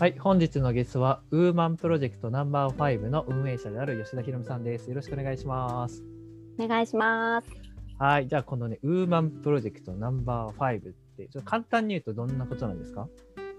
はい、本日のゲストはウーマンプロジェクトナンバー5の運営者である吉田ひろみさんです。よろしくお願いします。お願いします。はい、じゃあこのね、ウーマンプロジェクトナンバー5って、ちょっと簡単に言うとどんなことなんですか？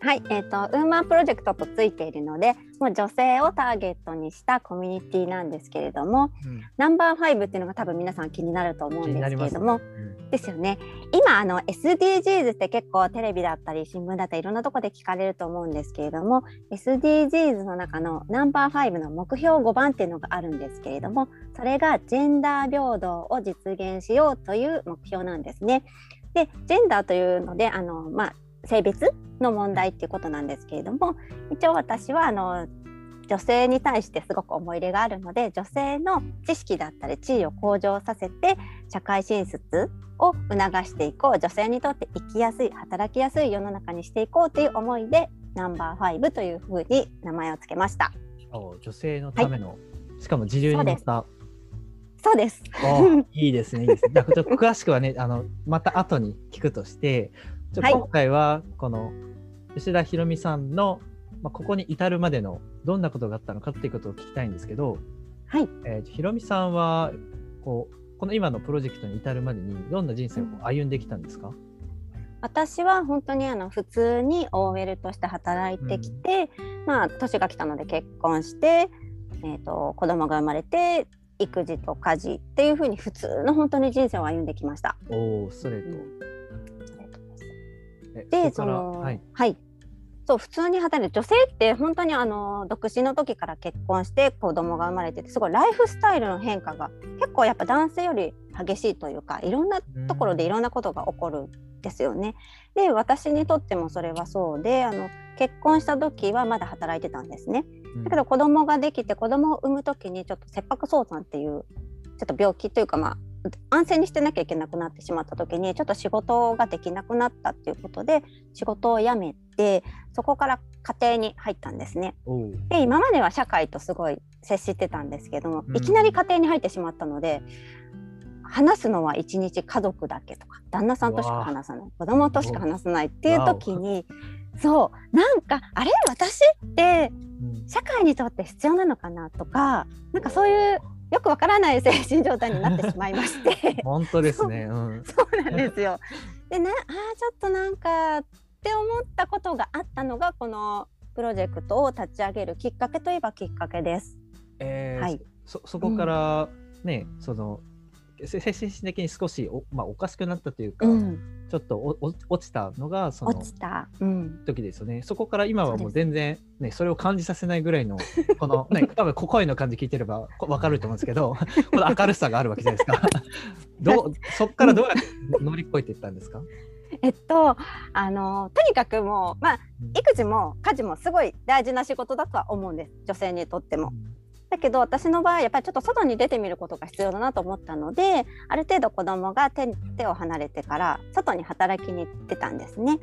はい、えっ、と、ウーマンプロジェクトとついているので、もう女性をターゲットにしたコミュニティなんですけれども、うん、ナンバー5っていうのが多分皆さん気になると思うんですけれども、うんですよね。今あの SDGs って結構テレビだったり新聞だったりいろんなところで聞かれると思うんですけれども SDGs の中のナンバー5の目標5番っていうのがあるんですけれどもそれがジェンダー平等を実現しようという目標なんですね。でジェンダーというのであの、まあ、性別の問題っていうことなんですけれども一応私はあの女性に対してすごく思い入れがあるので女性の知識だったり地位を向上させて社会進出を促していこう女性にとって生きやすい働きやすい世の中にしていこうという思いでナンバー5というふうに名前をつけましたお女性のための、しかも自流に乗った。そうですおいいですね、いいですね。じゃあちょっと詳しくはね、あのまた後に聞くとして、ちょはい。今回はこの吉田ひろみさんの、まあ、ここに至るまでのどんなことがあったのかっていうことを聞きたいんですけど、はい。えーひろみさんはこうこの今のプロジェクトに至るまでにどんな人生を歩んできたんですか、私は本当にあの普通に OL として働いてきて、まあ年が来たので結婚して、えー、と子供が生まれて育児と家事っていうふうに普通の本当に人生を歩んできました。おお、ストレート。えでそのはい、はいそう普通に働いて女性って本当にあの独身の時から結婚して子供が生まれててすごいライフスタイルの変化が結構やっぱ男性より激しいというかいろんなところでいろんなことが起こるんですよね。で私にとってもそれはそうであの結婚した時はまだ働いてたんですね。うんだけど子供ができて子供を産む時にちょっと切迫早産っていうちょっと病気というかまあ安静にしてなきゃいけなくなってしまった時にちょっと仕事ができなくなったっていうことで仕事を辞めてそこから家庭に入ったんですね。で今までは社会とすごい接してたんですけども、うん。いきなり家庭に入ってしまったので話すのは一日家族だけとか旦那さんとしか話さない子供としか話さないっていう時にそうなんかあれ私ってうん。社会にとって必要なのかなとかなんかそういうよくわからない精神状態になってしまいまして 本当ですね。うん。そうなんですよ。でねあーちょっとなんかって思ったことがあったのがこのプロジェクトを立ち上げるきっかけといえばきっかけです。えーはいそそこからね、そのせ精神的に少しお,、まあ、おかしくなったというか、うん、ちょっとおお落ちたのがその落ちた、うん、時ですよね。そこから今はもそう全然ねそれを感じさせないぐらいの このね多分こ声の感じ聞いてればこわかると思うんですけど この明るさがあるわけじゃないですか。どうそこからどうやって乗り越えていったんですか？えっとあのとにかくもうまあ育児も家事もすごい大事な仕事だとは思うんです女性にとっても。だけど私の場合やっぱりちょっと外に出てみることが必要だなと思ったのである程度子供が手手を離れてから外に働きに行ってたんですね。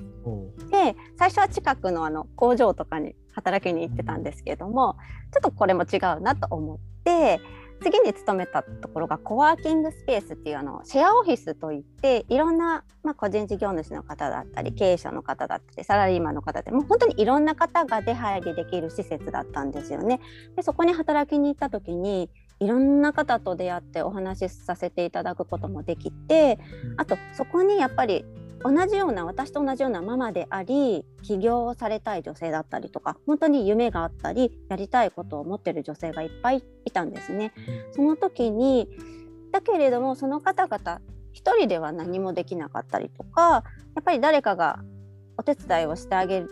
で最初は近くのあの工場とかに働きに行ってたんですけれどもちょっとこれも違うなと思って次に勤めたところがコワーキングスペースっていうあのシェアオフィスといっていろんな、まあ、個人事業主の方だったり経営者の方だったりサラリーマンの方でもう本当にいろんな方が出入りできる施設だったんですよね。でそこに働きに行った時にいろんな方と出会ってお話しさせていただくこともできてあとそこにやっぱり同じような私と同じようなママであり起業をされたい女性だったりとか本当に夢があったりやりたいことを持ってる女性がいっぱいいたんですね。その時にだけれどもその方々一人では何もできなかったりとかやっぱり誰かがお手伝いをしてあげ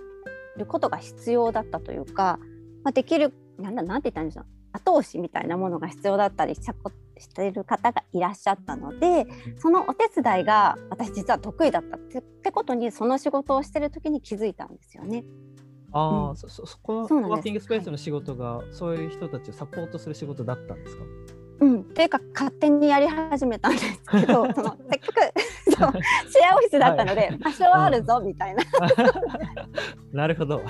ることが必要だったというか、まあ、できるなんだなんて言ったんでしょう後押しみたいなものが必要だったりしたこしている方がいらっしゃったのでそのお手伝いが私実は得意だったってってことにその仕事をしてる時に気づいたんですよね。ああ、うん。そそそこのワーキングスペースの仕事が、そういう人たちをサポートする仕事だったんですか？うん、というか勝手にやり始めたんですけど そのせっかく そうシェアオフィスだったので、場所はあるぞみたいな。なるほど。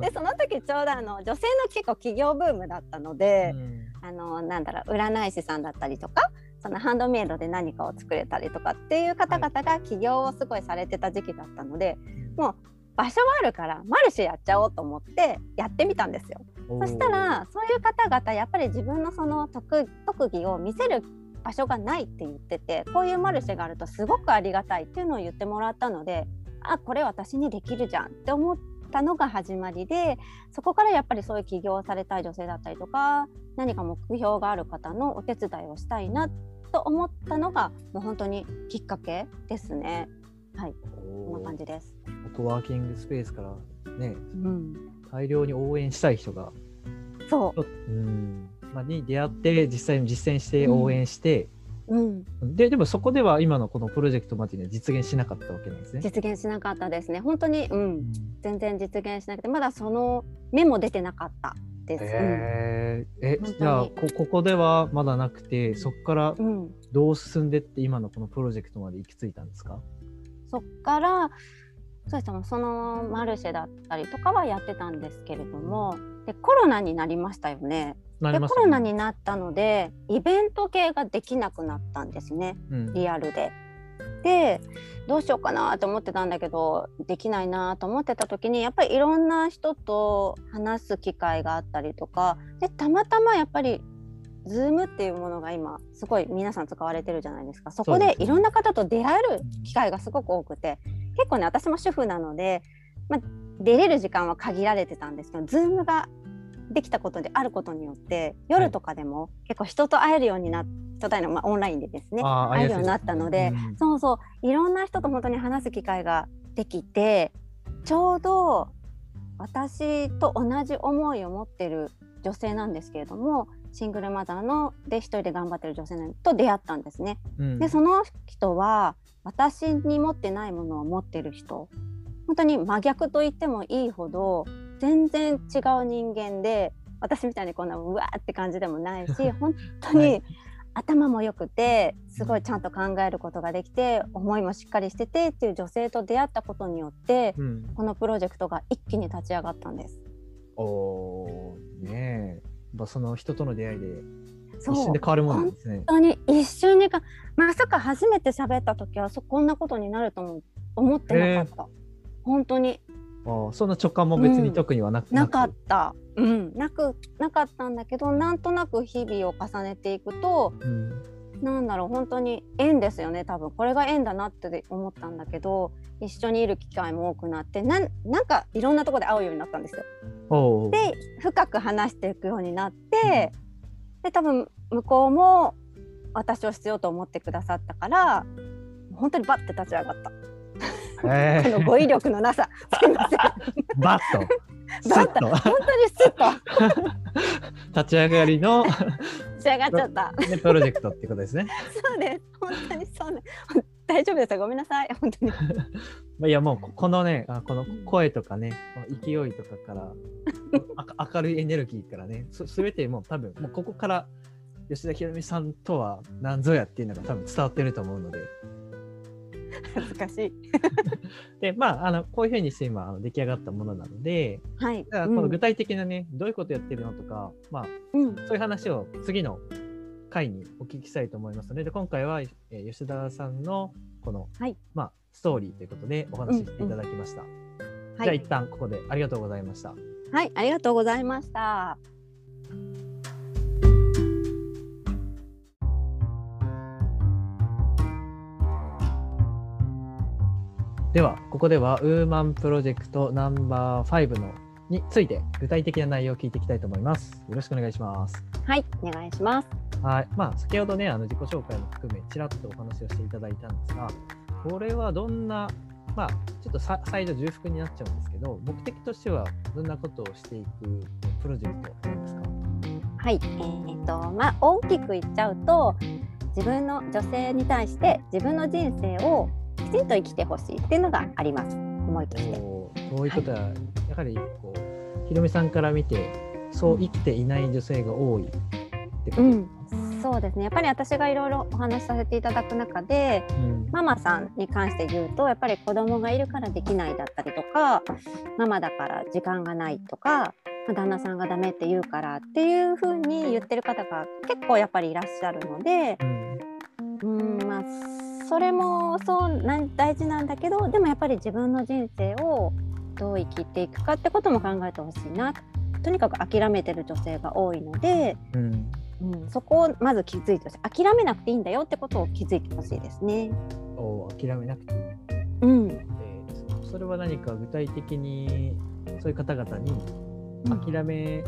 でその時ちょうどあの女性の結構起業ブームだったので、うんあのなんだろう占い師さんだったりとかそのハンドメイドで何かを作れたりとかっていう方々が起業をすごいされてた時期だったのでもう場所はあるからマルシェやっちゃおうと思ってやってみたんですよ。そしたらそういう方々やっぱり自分のその特特技を見せる場所がないって言っててこういうマルシェがあるとすごくありがたいっていうのを言ってもらったのであこれ私にできるじゃんって思ったのが始まりでそこからやっぱりそういう起業されたい女性だったりとか何か目標がある方のお手伝いをしたいなと思ったのがもう本当にきっかけですね。はいこんな感じです。コワーキングスペースからね、うん、大量に応援したい人が、そううんまあ、に出会って実際に実践して応援して、うん、ででもそこでは今のこのプロジェクトまでには実現しなかったわけなんですね。実現しなかったですね。本当に、うん、全然実現しなくてまだその目も出てなかったです。え本当に。じゃあこここではまだなくてそこからうん、うんどう進んでって今のこのプロジェクトまで行き着いたんですか？そっからそうですね。そのマルシェだったりとかはやってたんですけれどもでコロナになりましたよね。でコロナになったのでイベント系ができなくなったんですね。うん。リアルで。でどうしようかなと思ってたんだけどできないなと思ってた時にやっぱりいろんな人と話す機会があったりとかでたまたまやっぱり Zoom っていうものが今すごい皆さん使われてるじゃないですか。そこでいろんな方と出会える機会がすごく多くて結構ね私も主婦なので、まあ、出れる時間は限られてたんですけど Zoom ができたことであることによって夜とかでも結構人と会えるようにな人と会えるのまあ、オンラインでですね。会えるようになったので、うん。そうそういろんな人と本当に話す機会ができてちょうど私と同じ思いを持ってる女性なんですけれどもシングルマザーので一人で頑張ってる女性と出会ったんですね。うん。でその人は私に持ってないものを持ってる人本当に真逆と言ってもいいほど全然違う人間で私みたいにこんなうわーって感じでもないし本当に、はい。頭も良くてすごいちゃんと考えることができて思いもしっかりしててっていう女性と出会ったことによってうん。このプロジェクトが一気に立ち上がったんです。おーねえ。やっぱその人との出会いでそう。一瞬で変わるもんですね。本当に一瞬にかまさか初めて喋った時はそこんなことになるとも思ってなかった、本当にそんな直感も別に特にはなく、なかっくた、うん、なくなかったんだけどなんとなく日々を重ねていくとうん。なんだろう本当に縁ですよね多分。これが縁だなって思ったんだけど一緒にいる機会も多くなってなんなんかいろんなところで会うようになったんですよ。で深く話していくようになって、で多分向こうも私を必要と思ってくださったから本当にバッて立ち上がった。へーこの語彙力のなさすいませんバッとスバッとッと本当にスッと 立ち上がりの、立ち上がっちゃった。ね、プロジェクトってことですね。そうです。本当にそうね。大丈夫ですよ。ごめんなさい。本当に。まあ、いやもうここのねあこの声とかねこの勢いとかからあ明るいエネルギーからねす全てもう多分もうここから吉田ひろみさんとは何ぞやっていうのが多分伝わってると思うので 恥ずかしい。でまああのこういうふうにして今あの出来上がったものなのではい。だからこの具体的なね、どういうことやってるのとかまあうん。うんそういう話を次の回にお聞きしたいと思いますので、で今回は、えー吉田さんのこの、はいまあ、ストーリーということでお話ししていただきました。はい。じゃあ一旦ここでありがとうございました。はい。ありがとうございました。では、ここではウーマンプロジェクトナンバー5のについて具体的な内容を聞いていきたいと思います。よろしくお願いします。はい。お願いします。はい。まあ、先ほどね、あの自己紹介も含め、ちらっとお話をしていただいたんですが、これはどんな、まあ、ちょっとさ再度重複になっちゃうんですけど、目的としてはどんなことをしていくプロジェクトなんですか？はい。えーっと、まあ、大きく言っちゃうと。自分の女性に対して自分の人生をきちんと生きてほしいっていうのがあります。思いとして。そういうことは、やはりこうひろみさんから見てそう生きていない女性が多いってこと？うん。そうですね。やっぱり私がいろいろお話しさせていただく中で、うんママさんに関して言うとやっぱり子供がいるからできないだったりとかママだから時間がないとかまあ旦那さんがダメって言うからっていう風に言ってる方が結構やっぱりいらっしゃるのでうんうんまあそれもそうなん大事なんだけどでもやっぱり自分の人生をどう生きていくかってことも考えてほしいなとにかく諦めてる女性が多いので、うん。うん、そこをまず気づいてほしい諦めなくていいんだよってことを気づいてほしいですね。お諦めなくていい。うん、えーそそれは何か具体的にそういう方々に諦め、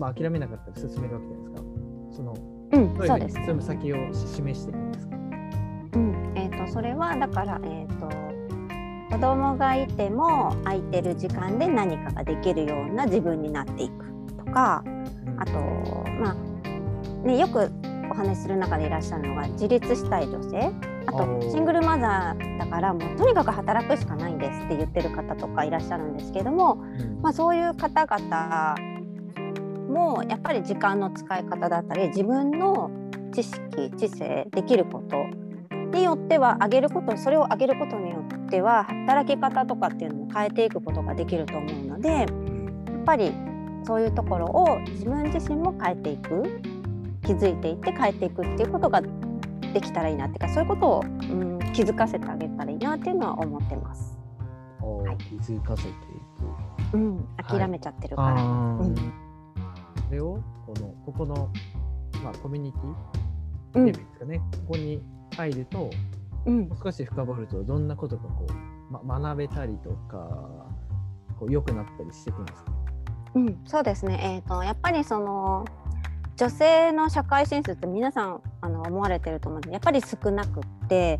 まあ諦めなかったら進めるわけじゃないですか。そのうん、そうです。進む先を示してそれはだからえっ、と子供がいても空いてる時間で何かができるような自分になっていくとか、あとまあねよくお話しする中でいらっしゃるのが自立したい女性。あとシングルマザーだからもうとにかく働くしかないんですって言ってる方とかいらっしゃるんですけども、うん。まあ、そういう方々もやっぱり時間の使い方だったり自分の知識知性できることによっては上げることそれを上げることによっては働き方とかっていうのも変えていくことができると思うのでやっぱりそういうところを自分自身も変えていく気づいていって変えていくっていうことができたらいいなっていうかそういうことを、うん、気づかせてあげたらいいなっていうのは思ってます。おはい。気づかせていく。うん、諦めちゃってるから。あー。うん。これをこのここのまあコミュニテうん。ィレベルですかね、ここに入るとうん少し深掘るとどんなことがこう、ま、学べたりとかこう良くなったりしていくんですか？うん、そうですね。えっ、とやっぱりその女性の社会進出って皆さんあの思われてると思うんでやっぱり少なくって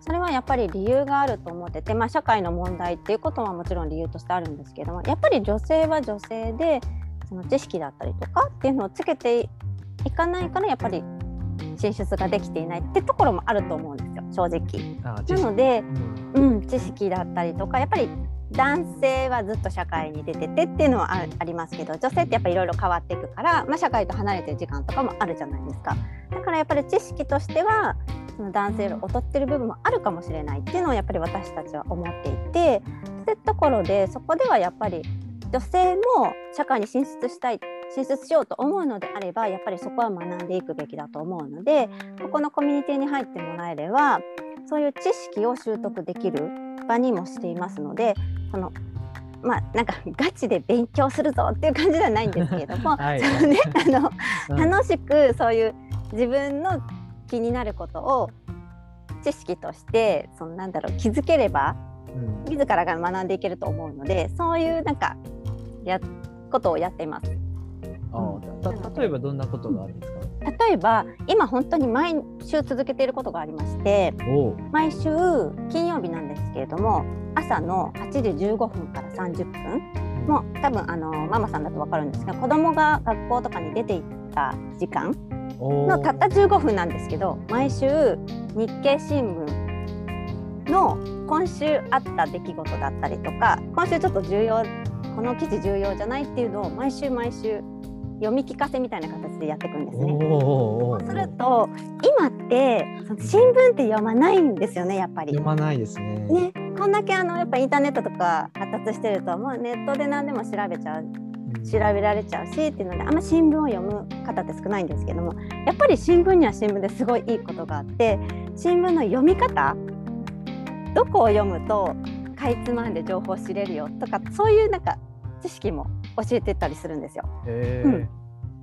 それはやっぱり理由があると思ってて、まあ、社会の問題っていうことはもちろん理由としてあるんですけれどもやっぱり女性は女性でその知識だったりとかっていうのをつけていかないからやっぱり進出ができていないってところもあると思うんですよ正直。なのでうん。うん、知識だったりとかやっぱり男性はずっと社会に出ててっていうのはあありますけど女性ってやっぱりいろいろ変わっていくから、まあ、社会と離れてる時間とかもあるじゃないですか。だからやっぱり知識としてはその男性より劣ってる部分もあるかもしれないっていうのをやっぱり私たちは思っていてってところでそこではやっぱり女性も社会に進出したい進出しようと思うのであればやっぱりそこは学んでいくべきだと思うのでここのコミュニティに入ってもらえればそういう知識を習得できる場にもしていますのでそのまあなんかガチで勉強するぞっていう感じではないんですけれども、はい。そのね あのうん。楽しくそういう自分の気になることを知識としてそのなんだろう気づければうん。自らが学んでいけると思うのでそういうなんかやことをやっています。あ例えばどんなことがあるんですか？例えば今本当に毎週続けていることがありまして毎週金曜日なんですけれども朝の8時15分から30分もう多分あのママさんだと分かるんですが子供が学校とかに出て行った時間おのたった15分なんですけど毎週日経新聞の今週あった出来事だったりとか今週ちょっと重要この記事重要じゃないっていうのを毎週毎週読み聞かせみたいな形でやっていくんですね。そうすると今ってその新聞って読まないんですよねやっぱり読。まないですね。ね、こんだけあのやっぱインターネットとか発達してるともうネットで何でも調べちゃううん調べられちゃうしっていうのであんま新聞を読む方って少ないんですけどもやっぱり新聞には新聞ですごいいいことがあって新聞の読み方どこを読むとかいつまんで情報を知れるよとかそういうなんか知識も教えてたりするんですよ。うん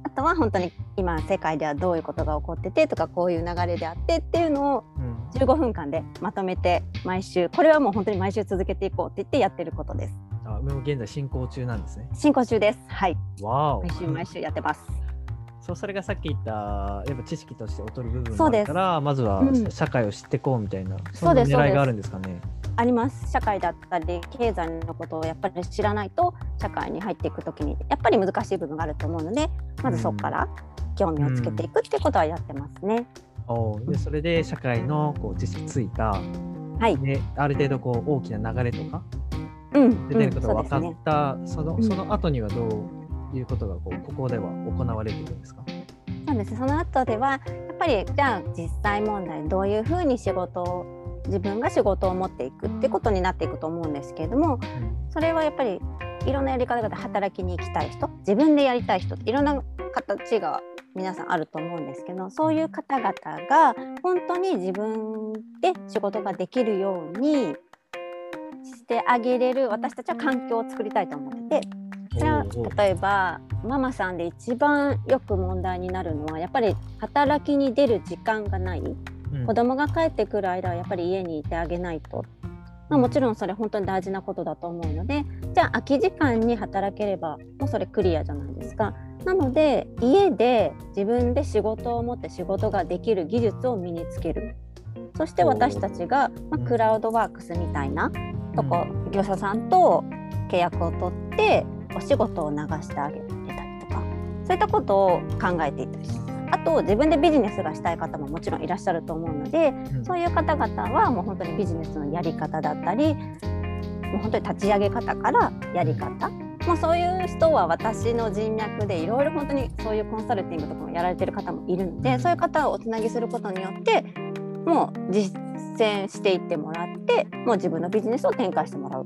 あとは本当に今世界ではどういうことが起こっててとかこういう流れであってっていうのをうん15分間でまとめて毎週これはもう本当に毎週続けていこうって言ってやってることです。あもう現在進行中なんですね。進行中です。はい。わお。毎週毎週やってます。そうそれがさっき言ったやっぱ知識として劣る部分そうですもあるからまずはうん社会を知っていこうみたいな、うんそうです狙いがあるんですかね。あります。社会だったり経済のことをやっぱり知らないと社会に入っていくときにやっぱり難しい部分があると思うのでまずそこから興味をつけていくってことはやってますね。おーでそれで社会のこう知識ついたはい。である程度こう大きな流れとかうん。出てることが分かっうんそね。た、そのうんその後にはどういうことがこうここでは行われているんですか？そうです。その後ではやっぱりじゃあ実際問題どういうふうに仕事を自分が仕事を持っていくってことになっていくと思うんですけれどもそれはやっぱりいろんなやり方で働きに行きたい人自分でやりたい人っていろんな形が皆さんあると思うんですけどそういう方々が本当に自分で仕事ができるようにしてあげれる私たちは環境を作りたいと思ってて。それはおうおう例えばママさんで一番よく問題になるのはやっぱり働きに出る時間がない。うん子供が帰ってくる間はやっぱり家にいてあげないと、まあ、もちろんそれ本当に大事なことだと思うのでじゃあ空き時間に働ければもうそれクリアじゃないですか。なので家で自分で仕事を持って仕事ができる技術を身につける。そして私たちが、まあ、うん。クラウドワークスみたいなとこ、業者さんと契約を取ってお仕事を流してあげてたりとかそういったことを考えていたりします。あと自分でビジネスがしたい方ももちろんいらっしゃると思うのでうん。そういう方々はもう本当にビジネスのやり方だったりもう本当に立ち上げ方からやり方もうそういう人は私の人脈でいろいろ本当にそういうコンサルティングとかもやられてる方もいるのでそういう方をおつなぎすることによってもう実践していってもらってもう自分のビジネスを展開してもらう。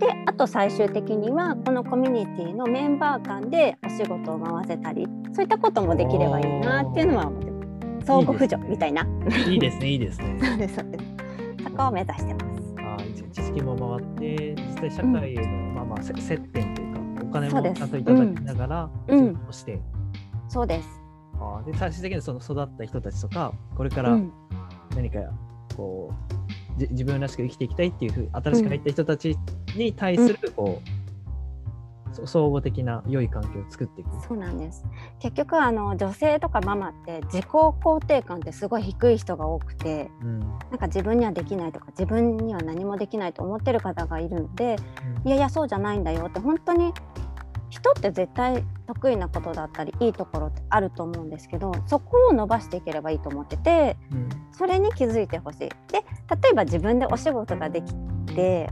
であと最終的にはこのコミュニティのメンバー間でお仕事を回せたりそういったこともできればいいなっていうのは思ってます相互扶助みたいな。いいですね、いいですね。そうですそうです。そこを目指してます。あー知識も回って、実際社会への、まあまあせ接点というか、お金もちゃんといただきながら、うん仕事をして、そうです。あーで最終的にその育った人たちとか、これからうん、何かこう、じ自分らしく生きていきたいっていうふう新しく入った人たちに対する、こうそ総合的な良い環境を作っていく。そうなんです。結局あの女性とかママって自己肯定感ってすごい低い人が多くて、うんなんか自分にはできないとか自分には何もできないと思ってる方がいるので、いやいやそうじゃないんだよって本当に人って絶対得意なことだったりいいところってあると思うんですけど、そこを伸ばしていければいいと思ってて、うんそれに気づいてほしい。で例えば自分でお仕事ができて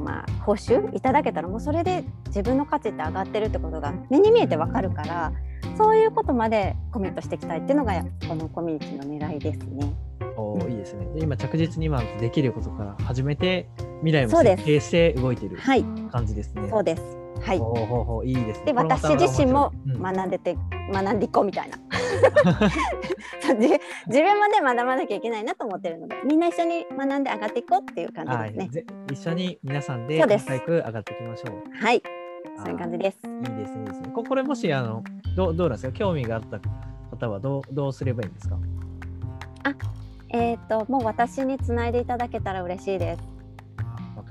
まあ、報酬いただけたらもうそれで自分の価値って上がってるってことが目に見えてわかるからそういうことまでコミットしていきたいっていうのがこのコミュニティの狙いですね。おーいいですね。で今着実に今できることから始めて未来も設計して動いているはい、感じですね。そうです。はい。ほうほうほういいですね。で私自身も学んでて、学んでいこうみたいな 自自分まで学ばなきゃいけないなと思ってるのでみんな一緒に学んで上がっていこうっていう感じはですね一緒に皆さんで仲良く上がっていきましょう。はいそういう感じです。いいですね、いいですね。ここれもしあのどうどうなんですか？興味があった方はどうどうすればいいんですか？えっ、ともう私につないでいただけたら嬉しいです。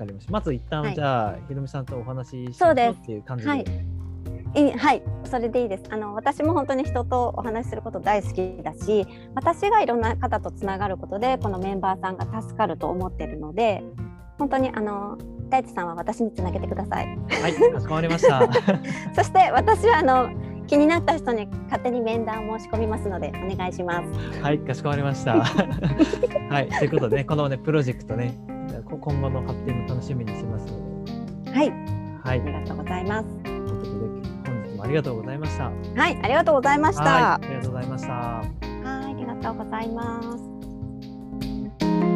わかりました。まず一旦、はいじゃあひろみさんとお話ししましょうそうですっていう感じで。はいいいはい、それでいいです。あの私も本当に人とお話しすること大好きだし、私がいろんな方とつながることでこのメンバーさんが助かると思ってるので、本当にあの大地さんは私につなげてください。はい、かしこまりました。そして私はあの気になった人に勝手に面談を申し込みますのでお願いします。はい、かしこまりました。はい、ということでね、このね、プロジェクトね、こ今後の発展も楽しみにしますので。はい。はい。ありがとうございます。ということで、本日もありがとうございました。はい、ありがとうございました。ありがとうございました。はい、ありがとうございます。